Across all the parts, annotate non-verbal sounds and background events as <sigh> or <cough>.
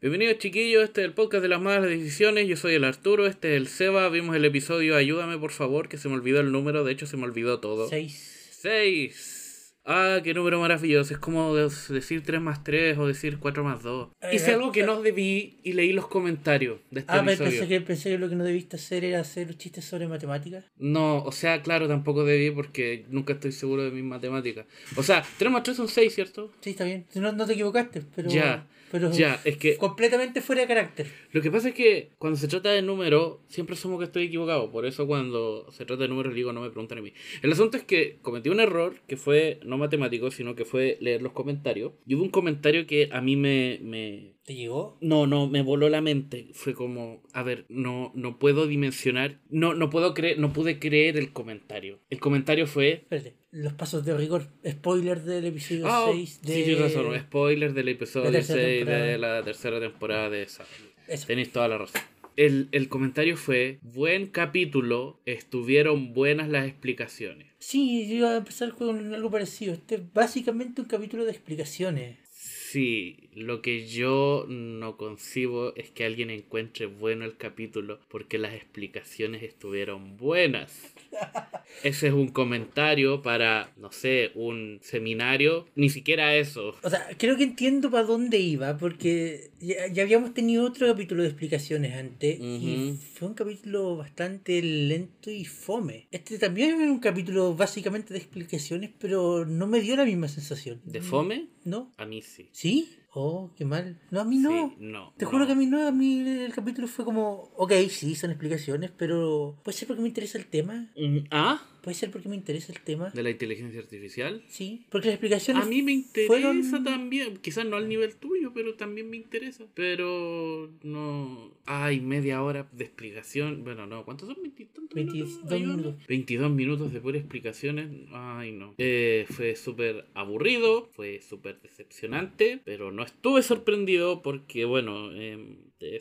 Bienvenidos chiquillos, este es el podcast de las malas decisiones, yo soy el Arturo, este es el Seba, vimos el episodio Ayúdame por favor, que se me olvidó el número, de hecho se me olvidó todo. Seis. 6. Ah, qué número maravilloso, es como de- decir 3 más 3 o decir 4 más 2. Eh, Hice algo que no debí y leí los comentarios de este Ah, episodio. pensé que, pensé que lo que no debiste hacer era hacer chistes sobre matemáticas. No, o sea, claro, tampoco debí porque nunca estoy seguro de mis matemáticas. O sea, 3 más 3 son 6, ¿cierto? Sí, está bien. No, no te equivocaste, pero. Ya, Pero Ya, es que completamente fuera de carácter. Lo que pasa es que cuando se trata de número, siempre asumo que estoy equivocado. Por eso cuando se trata de números digo, no me preguntan a mí. El asunto es que cometí un error que fue no matemático, sino que fue leer los comentarios. Y hubo un comentario que a mí me... me... ¿Te llegó? No, no, me voló la mente. Fue como, a ver, no, no puedo dimensionar, no, no puedo creer, no pude creer el comentario. El comentario fue, Espérate. Los pasos de rigor. Spoiler del episodio Ah, 6 de. Sí, tienes razón. Spoiler del episodio tercera 6 de temporada. la tercera temporada de esa. Eso. Tenéis toda la razón. El, el comentario fue: Buen capítulo, estuvieron buenas las explicaciones. Sí, yo iba a empezar con algo parecido. Este es básicamente un capítulo de explicaciones. Sí, lo que yo no concibo es que alguien encuentre bueno el capítulo porque las explicaciones estuvieron buenas. <laughs> Ese es un comentario para, no sé, un seminario. Ni siquiera eso. O sea, creo que entiendo para dónde iba, porque ya, ya habíamos tenido otro capítulo de explicaciones antes, y Ujú. fue un capítulo bastante lento y fome. Este también es un capítulo básicamente de explicaciones, pero no me dio la misma sensación. ¿De fome? ¿No? A mí sí. ¿Sí? Oh, qué mal. No, a mí no. Sí, no. Te no. juro que a mí no, a mí el capítulo fue como, ok, sí, son explicaciones, pero puede ser porque me interesa el tema, Mm, ¿Ah? Puede ser porque me interesa el tema, ¿De la inteligencia artificial? sí, porque las explicaciones A mí me interesa fueron- también, quizás no al nivel tuyo, pero también me interesa. Pero no. Ay, media hora de explicación. Bueno, no, ¿cuántos son? ¿22 22 Ayúdame. minutos. 22 minutos de pura explicaciones. Ay, no. Eh, fue súper aburrido, fue súper decepcionante, pero no estuve sorprendido porque, bueno, eh, de.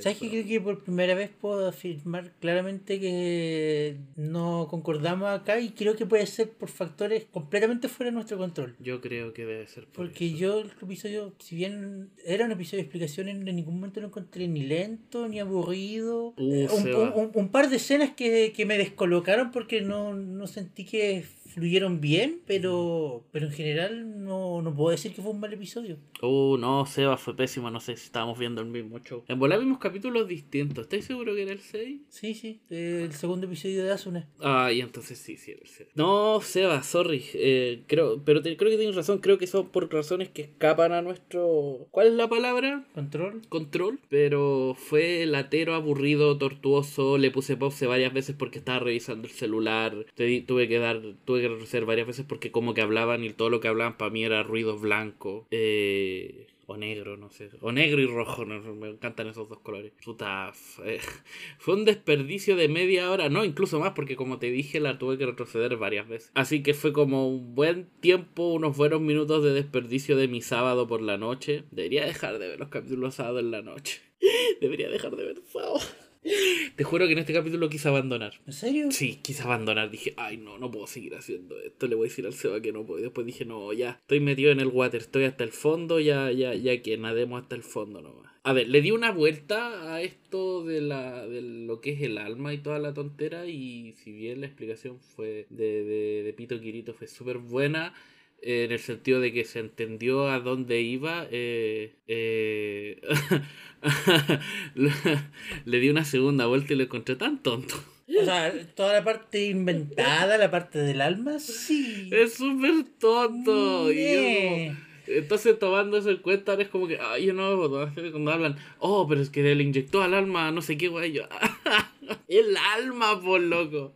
¿Sabes qué? Creo que por primera vez puedo afirmar claramente que no concordamos acá y creo que puede ser por factores completamente fuera de nuestro control. Yo creo que debe ser por Porque eso. yo el episodio, si bien era un episodio de explicaciones, en ningún momento lo encontré ni lento ni aburrido. Uh, Eh, un, un- un- un par de escenas que, que me descolocaron porque no, no sentí que fluyeron bien, pero, pero en general no, no puedo decir que fue un mal episodio. Uh, no, Seba fue pésimo, no sé si estábamos viendo el mismo show. En volar vimos capítulos distintos, ¿estáis seguro que era el 6? Sí, sí, el segundo episodio de Asuna. Ah, y entonces sí, sí era el 6. No, Seba, sorry, eh, creo, pero te- creo que tienes razón, creo que son por razones que escapan a nuestro... ¿Cuál es la palabra? Control. Control, pero fue latero, aburrido, tortuoso, le puse pause varias veces porque estaba revisando el celular, te tuve que dar, tuve que retroceder varias veces porque como que hablaban y todo lo que hablaban para mí era ruido blanco, eh, o negro, no sé, o negro y rojo, me encantan esos dos colores. Puta, <laughs> fue, un desperdicio de media hora, no, incluso más porque como te dije la tuve que retroceder varias veces. Así que fue como un buen tiempo, unos buenos minutos de desperdicio de mi sábado por la noche. Debería dejar de ver los capítulos sábado en la noche. <laughs> Debería dejar de ver sábado. Te juro que en este capítulo quise abandonar. ¿En serio? Sí, quise abandonar. Dije, ay, no, no puedo seguir haciendo esto. Le voy a decir al Seba que no puedo. Y después dije, no, ya, estoy metido en el water, estoy hasta el fondo, ya, ya, ya que nademos hasta el fondo nomás. A ver, le di una vuelta a esto de, la, de lo que es el alma y toda la tontera. Y si bien la explicación fue de, de, de Pito Quirito fue súper buena. En el sentido de que se entendió a dónde iba. eh, eh, <laughs> le, di una segunda vuelta y lo encontré tan tonto. O sea, toda la parte inventada, la parte del alma, sí. Es súper tonto. y yo como- entonces tomando eso en cuenta es como que, ay, yo no, cuando hablan, oh, pero es que le inyectó al alma, no sé qué, güey, yo, <laughs> el alma, por loco.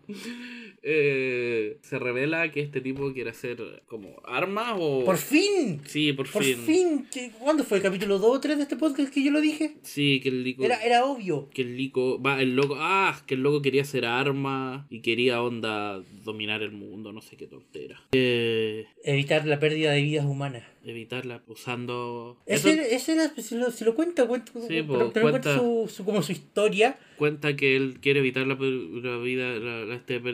Eh, se revela que este tipo quiere hacer como armas o... ¡Por fin! Sí, por, ¡Por fin. fin! ¿Qué- ¿Cuándo fue el capítulo 2 o 3 de este podcast que yo lo dije? Sí, que el lico... Era, era obvio. Que el lico... Va, el loco... Ah, que el loco quería hacer armas y quería onda dominar el mundo, no sé qué tontera. Eh... Evitar la pérdida de vidas humanas. Evitarla usando... Ese, Eso ese era, si lo, si lo cuenta, cuenta, Sí, pero- po, pero cuenta cuenta. su, su- como su historia. cuenta que él quiere evitar la, vida la, la- este de,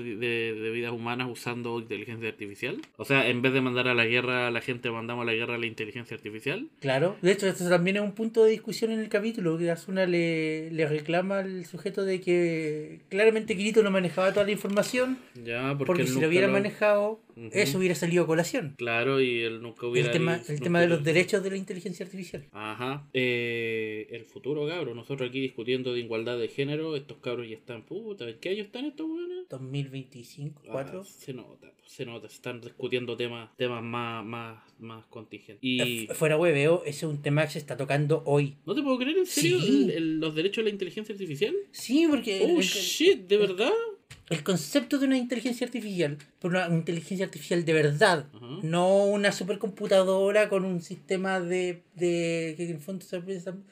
de vidas humanas usando inteligencia artificial. O sea, en vez de mandar a la guerra a la gente, mandamos a la guerra a la inteligencia artificial. Claro, de hecho, esto también es un punto de discusión en el capítulo, que Asuna le, le reclama al sujeto de que claramente Kirito no manejaba toda la información, Ya, porque, si lo hubiera lo- manejado, eso hubiera salido a colación. Claro, y él nunca hubiera... El tema, el tema de los derechos de la inteligencia artificial. Ajá. Eh, el futuro, cabros. Nosotros aquí discutiendo de igualdad de género. Estos cabros ya están, puta. ¿En qué año están estos weones? 2025, Ah, 4. se nota, se nota. Se están discutiendo temas, temas más, más, más contingentes. Y... Fuera hueveo, ese es un tema que se está tocando hoy. ¿No te puedo creer en serio Sí. el- el- los derechos de la inteligencia artificial? Sí, porque Oh el- shit, ¿de verdad? El concepto de una inteligencia artificial, pero una inteligencia artificial de verdad, no una supercomputadora con un sistema de, de que en el fondo se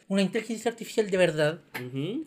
una inteligencia artificial de verdad,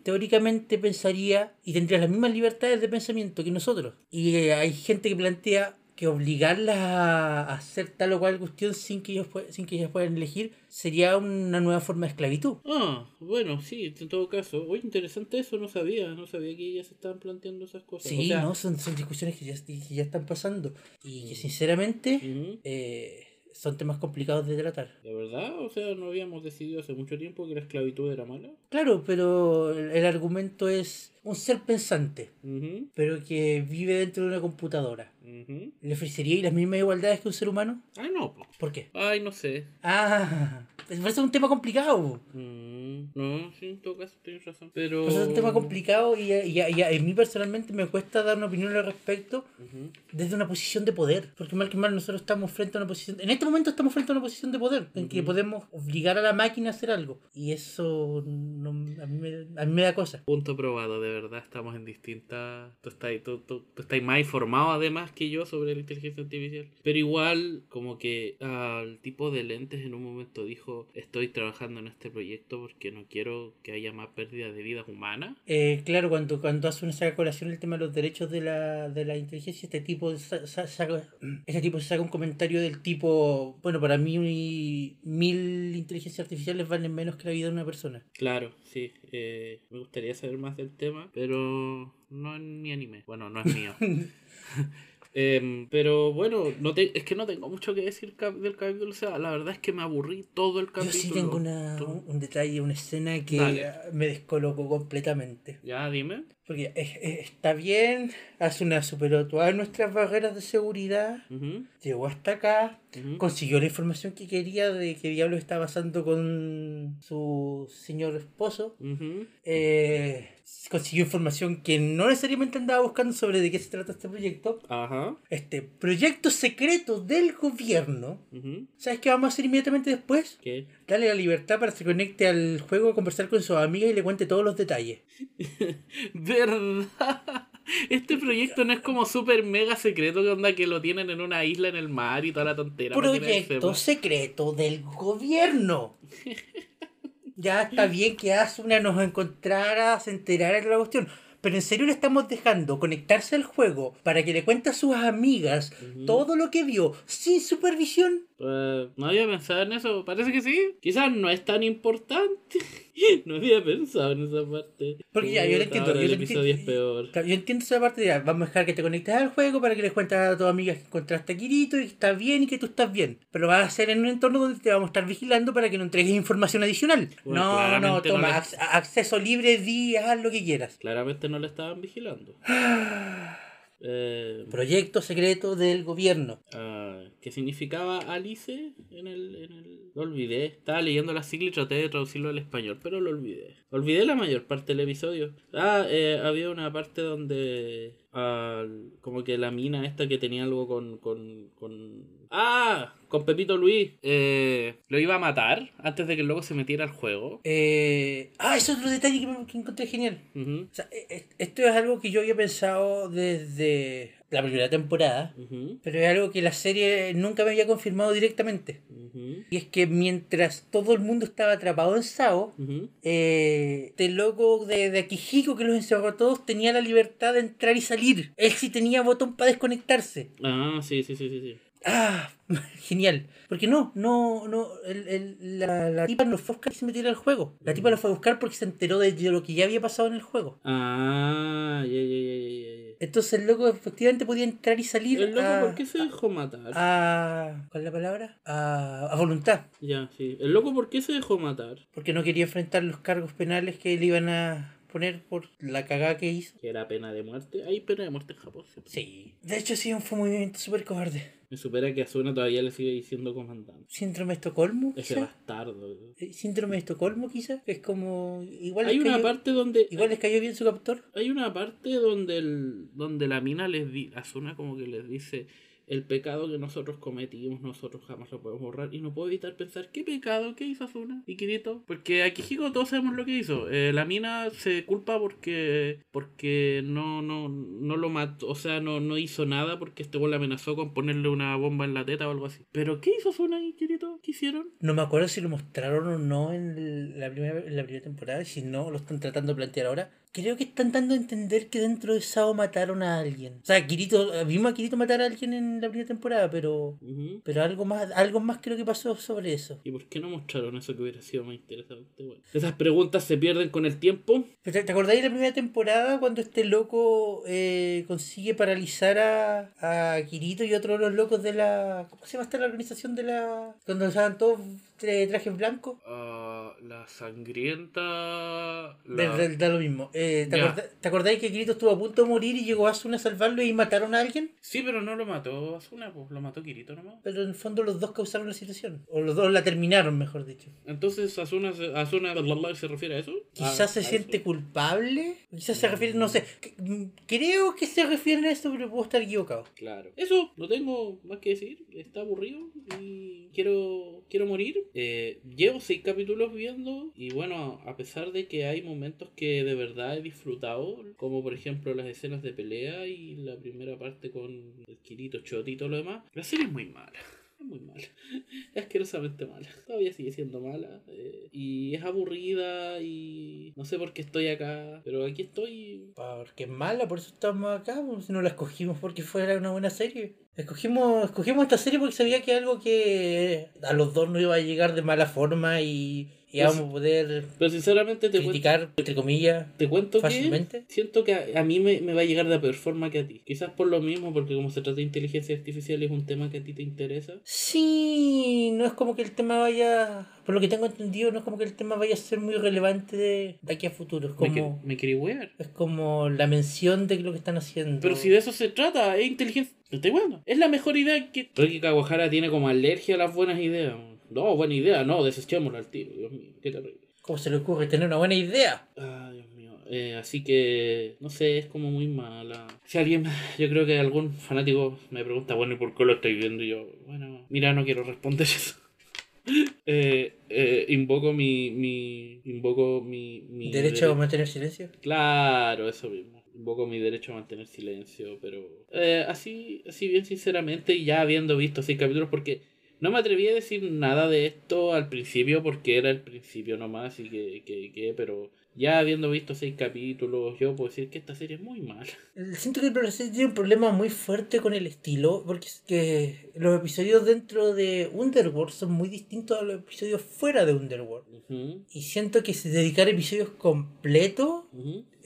teóricamente pensaría y tendría las mismas libertades de pensamiento que nosotros. Y eh, hay gente que plantea que obligarlas a hacer tal o cual cuestión sin que ellos sin que ellas puedan elegir sería una nueva forma de esclavitud. Ah, bueno, sí, en todo caso. Oye, interesante eso, no sabía. No sabía que ya se estaban planteando esas cosas. Sí, O sea, no, son, son discusiones que ya, que ya están pasando y que sinceramente eh, son temas complicados de tratar. ¿De verdad? O sea, ¿no habíamos decidido hace mucho tiempo que la esclavitud era mala? Claro, pero el, argumento es un ser pensante, Ujú, pero que vive dentro de una computadora. ujú. ¿Le ofrecería las mismas igualdades que un ser humano? Ay, no. po. ¿Por qué? Ay, no sé. Ah, <laughs> es un tema complicado. Mm, no, sí, en todo caso tienes razón. Pero... Por eso es un tema complicado y, y- y- a mí personalmente me cuesta dar una opinión al respecto Ujú. desde una posición de poder. Porque mal que mal nosotros estamos frente a una posición... En este momento estamos frente a una posición de poder en que Ujú. podemos obligar a la máquina a hacer algo. Y eso no- a, mí me, a mí me da cosa. Punto probado, de verdad, estamos en distintas... Tú estás, tú, tú- tú estás más informado además que yo sobre la inteligencia artificial. Pero igual, como que al tipo de lentes en un momento dijo, estoy trabajando en este proyecto porque no quiero que haya más pérdida de vidas humanas. Eh, claro, cuando, cuando hace una saca colación el tema de los derechos de la, de la inteligencia, este tipo, sa- sa- saca, este tipo se saca un comentario del tipo, bueno, para mí mi- mil inteligencias artificiales valen menos que la vida de una persona. Claro, sí, eh, me gustaría saber más del tema, pero no en mi anime. Bueno, no es mío. <laughs> Em, pero bueno, no te, es que no tengo mucho que decir cap- del capítulo. O sea, la verdad es que me aburrí todo el Yo capítulo. sí tengo una, un detalle, una escena que Dale. me descolocó completamente. Ya, dime. Porque es- es- está bien, hace una superó todas nuestras barreras de seguridad, llegó hasta acá, consiguió la información que quería de qué diablo está pasando con su señor esposo. Eh, consiguió información que no necesariamente andaba buscando sobre de qué se trata este proyecto. Este proyecto secreto del gobierno. ¿Sabes qué vamos a hacer inmediatamente después? ¿Qué? Dale la libertad para que se conecte al juego a conversar con sus amigas y le cuente todos los detalles. <laughs> ¿Verdad? Este proyecto no es como super mega secreto que onda que lo tienen en una isla en el mar y toda la tontera. Proyecto secreto del gobierno. <laughs> Ya está bien que Asuna nos encontrara, se enterara de la cuestión. Pero en serio le estamos dejando conectarse al juego para que le cuente a sus amigas Ujú. todo lo que vio sin supervisión. Pues, no había pensado en eso, parece que sí. Quizás no es tan importante. <laughs> <laughs> no había pensado en esa parte. Porque ya, yo lo entiendo. ahora Yo, el lo episodio es peor. Yo entiendo esa parte de ya, vamos a dejar que te conectes al juego para que les cuentes a tus amigas que encontraste a Kirito y que estás bien y que tú estás bien. Pero vas a hacer en un entorno donde te vamos a estar vigilando para que no entregues información adicional. Bueno, no, no, toma, acceso libre, di, haz lo que quieras. Claramente no le estaban vigilando. <sighs> <sighs> Eh, Proyecto secreto del gobierno. ah, ¿Qué significaba Alice en el, en el... Lo olvidé. Estaba leyendo la sigla y traté de traducirlo al español, pero lo olvidé. Olvidé la mayor parte del episodio. Ah, eh, había una parte donde... ah, como que la mina esta que tenía algo con... con, con... Ah, con Pepito Luis. eh, lo iba a matar antes de que el loco se metiera al juego. Eh, ah, eso es otro detalle que, me, que encontré genial. O sea, e- e- esto es algo que yo había pensado desde la primera temporada, pero es algo que la serie nunca me había confirmado directamente. Y es que mientras todo el mundo estaba atrapado en Sao, eh, este loco de, de Akihiko que los encerró a todos tenía la libertad de entrar y salir. Él sí tenía botón para desconectarse. Ah, sí, sí, sí, sí. sí. Ah, <laughs> genial. Porque no, no, no, el, el- la, la tipa no fue a buscar y se metiera al juego. La tipa lo fue a buscar porque se enteró de lo que ya había pasado en el juego. Ah, ya, ya, ya, ya, ya. Entonces el loco efectivamente podía entrar y salir El loco, a, ¿por qué se dejó matar? a- ¿Cuál es la palabra? A, a voluntad. Ya, sí. El loco, ¿por qué se dejó matar? Porque no quería enfrentar los cargos penales que le iban a poner por la cagada que hizo. Que era pena de muerte. Hay pena de muerte en Japón. sí. Sí. De hecho, sí, fue un movimiento súper cobarde. Me supera que Asuna todavía le sigue diciendo comandante. Síndrome de Estocolmo, Ese quizá. bastardo. Eh, Síndrome de Estocolmo, quizá. Es como. Igual Hay una cayó- parte donde. Igual les cayó bien su captor. Hay una parte donde el, donde la mina les di, Asuna como que les dice el pecado que nosotros cometimos, nosotros jamás lo podemos borrar. Y no puedo evitar pensar, ¿qué pecado? ¿Qué hizo Asuna? Y Kirito. Porque aquí Hiko todos sabemos lo que hizo. Eh, la mina se culpa porque porque no, no, no lo mató, o sea, no, no hizo nada porque este la amenazó con ponerle una bomba en la teta o algo así. Pero ¿qué hizo Asuna y Kirito? ¿Qué hicieron? No me acuerdo si lo mostraron o no en la primera, en la primera temporada. Si no, lo están tratando de plantear ahora. Creo que están dando a entender que dentro de Sao mataron a alguien. O sea, Kirito, vimos a Kirito matar a alguien en la primera temporada, pero. Pero algo más, algo más creo que pasó sobre eso. ¿Y por qué no mostraron eso que hubiera sido más interesante? Bueno, esas preguntas se pierden con el tiempo. ¿Te, te acordáis de la primera temporada cuando este loco eh, consigue paralizar a, a Kirito y otros de los locos de la. ¿Cómo se llama esta la organización de la. cuando usaban todos tra- trajes blancos? Ah, la sangrienta. Da, La... da- da lo mismo. Eh, ¿te, Ya. acorda- te acordáis que Kirito estuvo a punto de morir y llegó Asuna a salvarlo y mataron a alguien? Sí, pero no lo mató Asuna, pues lo mató Kirito nomás. Pero en el fondo los dos causaron la situación. O los dos la terminaron, mejor dicho. Entonces Asuna, Asuna se refiere a eso. Quizás A- se a siente eso. culpable. Quizás se refiere, no sé. mm, Creo que se refiere a eso, pero puedo estar equivocado. Claro. Eso, no tengo más que decir. Está aburrido y quiero, quiero morir. Eh, llevo seis capítulos viendo y bueno, a pesar de que hay momentos que de verdad he disfrutado, como por ejemplo las escenas de pelea y la primera parte con el Kirito, Choti y todo lo demás, la serie es muy mala. Es muy mala. <laughs> Es asquerosamente mala. Todavía sigue siendo mala. eh, y es aburrida y no sé por qué estoy acá. Pero aquí estoy Porque es mala, por eso estamos acá. Si no la escogimos porque fuera una buena serie. Escogimos, escogimos esta serie porque sabía que algo que a los dos no iba a llegar de mala forma y y Pues- vamos a poder Pero sinceramente te cuento, criticar, entre comillas, te cuento que fácilmente. siento que a, a mí me, me va a llegar de la peor forma que a ti. Quizás por lo mismo, porque como se trata de inteligencia artificial es un tema que a ti te interesa. Sí, no es como que el tema vaya, por lo que tengo entendido, no es como que el tema vaya a ser muy relevante de, de aquí a futuro. Es Me, como, que- me querí wear. es como la mención de lo que están haciendo. Pero si de eso se trata, es inteligencia. ¿Me estoy jugando? Es la mejor idea que. Creo que Kawahara tiene como alergia a las buenas ideas. No, buena idea, no, desechémosla al tiro. Dios mío, qué terrible. ¿Cómo se le ocurre tener una buena idea? Ah, Dios mío. Eh, así que, no sé, es como muy mala. Si alguien, <laughs> yo creo que algún fanático me pregunta, bueno, ¿y por qué lo estoy viendo? Y yo, bueno, mira, no quiero responder <laughs> eso. eh, eh, invoco mi, mi, invoco mi, mi ¿Derecho a mantener silencio? Claro, eso mismo. Invoco mi derecho a mantener silencio, pero eh, así, así bien sinceramente, y ya habiendo visto seis capítulos, porque no me atreví a decir nada de esto al principio, porque era el principio nomás, y que, que, que pero ya habiendo visto seis capítulos, yo puedo decir que esta serie es muy mala. Siento que el serie tiene un problema muy fuerte con el estilo, porque es que los episodios dentro de Underworld son muy distintos a los episodios fuera de Underworld. Y siento que si dedicar episodios completos.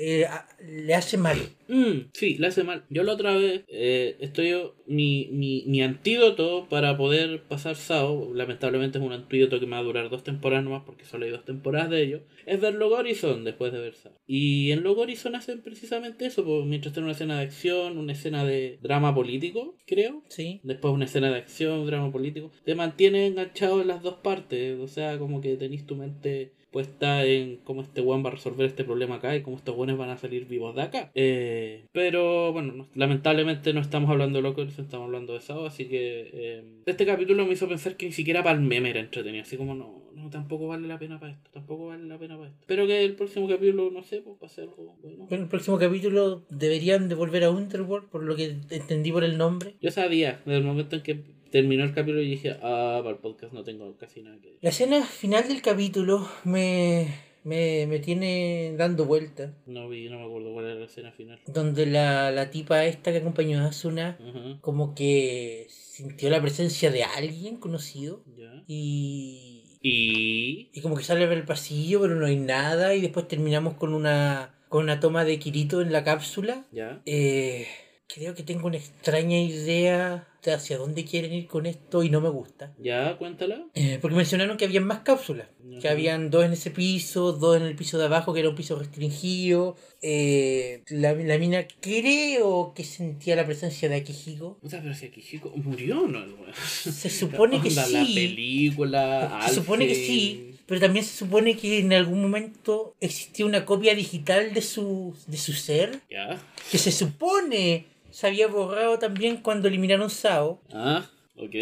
Eh, le hace mal. Mm, sí, la hace mal. Yo la otra vez eh, estoy mi, mi, mi antídoto para poder pasar Sao, lamentablemente es un antídoto que me va a durar dos temporadas nomás porque solo hay dos temporadas de ello, es ver Log Horizon después de ver Sao. Y en Log Horizon hacen precisamente eso, pues, mientras tiene una escena de acción, una escena de drama político, creo. Sí. Después una escena de acción, drama político. Te mantiene enganchado en las dos partes. O sea, como que tenés tu mente puesta en cómo este weón va a resolver este problema acá y cómo estos weones van a salir vivos de acá. Eh, pero bueno, no- lamentablemente no estamos hablando de Locos, estamos hablando de Sao, así que eh, este capítulo me hizo pensar que ni siquiera para el meme era entretenido. Así como no, no, tampoco vale la pena para esto, tampoco vale la pena para esto. Pero que el próximo capítulo, no sé, pues va a ser algo bueno. En el próximo capítulo deberían de volver a Underworld, por lo que entendí por el nombre. Yo sabía, desde el momento en que terminó el capítulo, y dije, ah, para el podcast no tengo casi nada que decir. La escena final del capítulo me, me, me tiene dando vueltas. No vi, no me acuerdo cuál era la escena final. Donde la, la tipa esta que acompañó a Asuna como que sintió la presencia de alguien conocido Ya. y, Y. y como que sale por el pasillo pero no hay nada y después terminamos con una con una toma de Kirito en la cápsula. Ya. Eh, creo que tengo una extraña idea de hacia dónde quieren ir con esto y no me gusta. Ya, cuéntala. Eh, porque mencionaron que habían más cápsulas. Que habían dos en ese piso, dos en el piso de abajo, que era un piso restringido. Eh, la, la mina creo que sentía la presencia de Akihiko. O sea, pero si Akihiko murió, ¿no? <laughs> Se supone que Onda, La sí. película. Se supone que sí, pero también se supone que en algún momento existía una copia digital de su, de su ser, Ya. que se supone se había borrado también cuando eliminaron Sao. Ah, ok.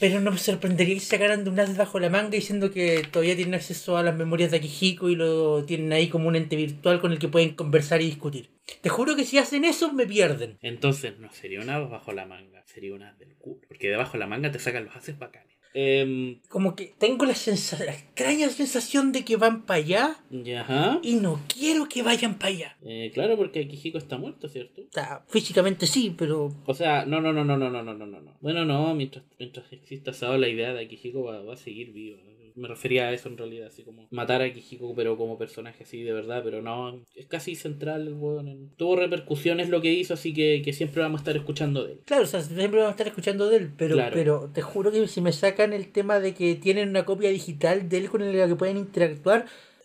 Pero no me sorprendería que sacaran de un as bajo la manga diciendo que todavía tienen acceso a las memorias de Akihiko y lo tienen ahí como un ente virtual con el que pueden conversar y discutir. Te juro que si hacen eso me pierden. Entonces no sería una bajo la manga, sería una del culo. Porque debajo de la manga te sacan los haces bacanes. Em, Como que tengo la, la extraña sensación de que van para allá ajá. y no quiero que vayan para allá. Eh, claro, porque Akihiko está muerto, ¿cierto? O sea, físicamente sí, pero O sea, no, no, no, no, no, no, no, no, no. Bueno, no, mientras, mientras exista Sao, la idea de Akihiko va, va a seguir viva. Me refería a eso en realidad, así como matar a Akihiko, pero como personaje así de verdad, pero no, es casi central el weón. en- Tuvo repercusiones lo que hizo, así que, que siempre vamos a estar escuchando de él. Claro, o sea, siempre vamos a estar escuchando de él, pero, Claro. pero te juro que si me sacan el tema de que tienen una copia digital de él con la que pueden interactuar,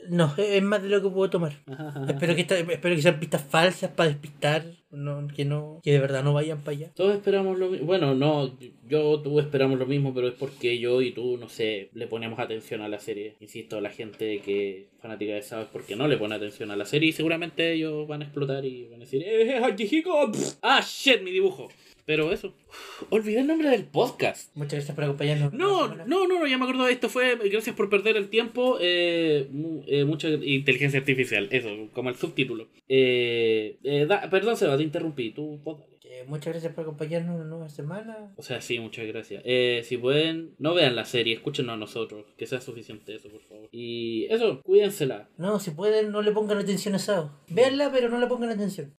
no, es más de lo que puedo tomar. espero, que esta- espero que sean pistas falsas para despistar, no, que no que de verdad no vayan para allá. Todos esperamos lo mismo. Bueno, no, yo, tú esperamos lo mismo, pero es porque yo y tú, no sé, le ponemos atención a la serie. Insisto, la gente que fanática de Sao es porque no le pone atención a la serie y seguramente ellos van a explotar y van a decir, ¡eh, <laughs> ¡Ah, shit, mi dibujo! Pero eso. Uf, olvidé el nombre del podcast. Muchas gracias por acompañarnos. No, no, no, no, ya me acuerdo de esto. Fue gracias por perder el tiempo. Eh, eh, mucha inteligencia artificial, eso, como el subtítulo. Eh, eh, da- perdón, Seba, te interrumpí. Tú. Que muchas gracias por acompañarnos una nueva semana. O sea, sí, muchas gracias. Eh, si pueden, no vean la serie, escúchenos a nosotros. Que sea suficiente eso, por favor. Y eso, cuídensela. No, si pueden, no le pongan atención a Sao. Véanla, pero no le pongan atención.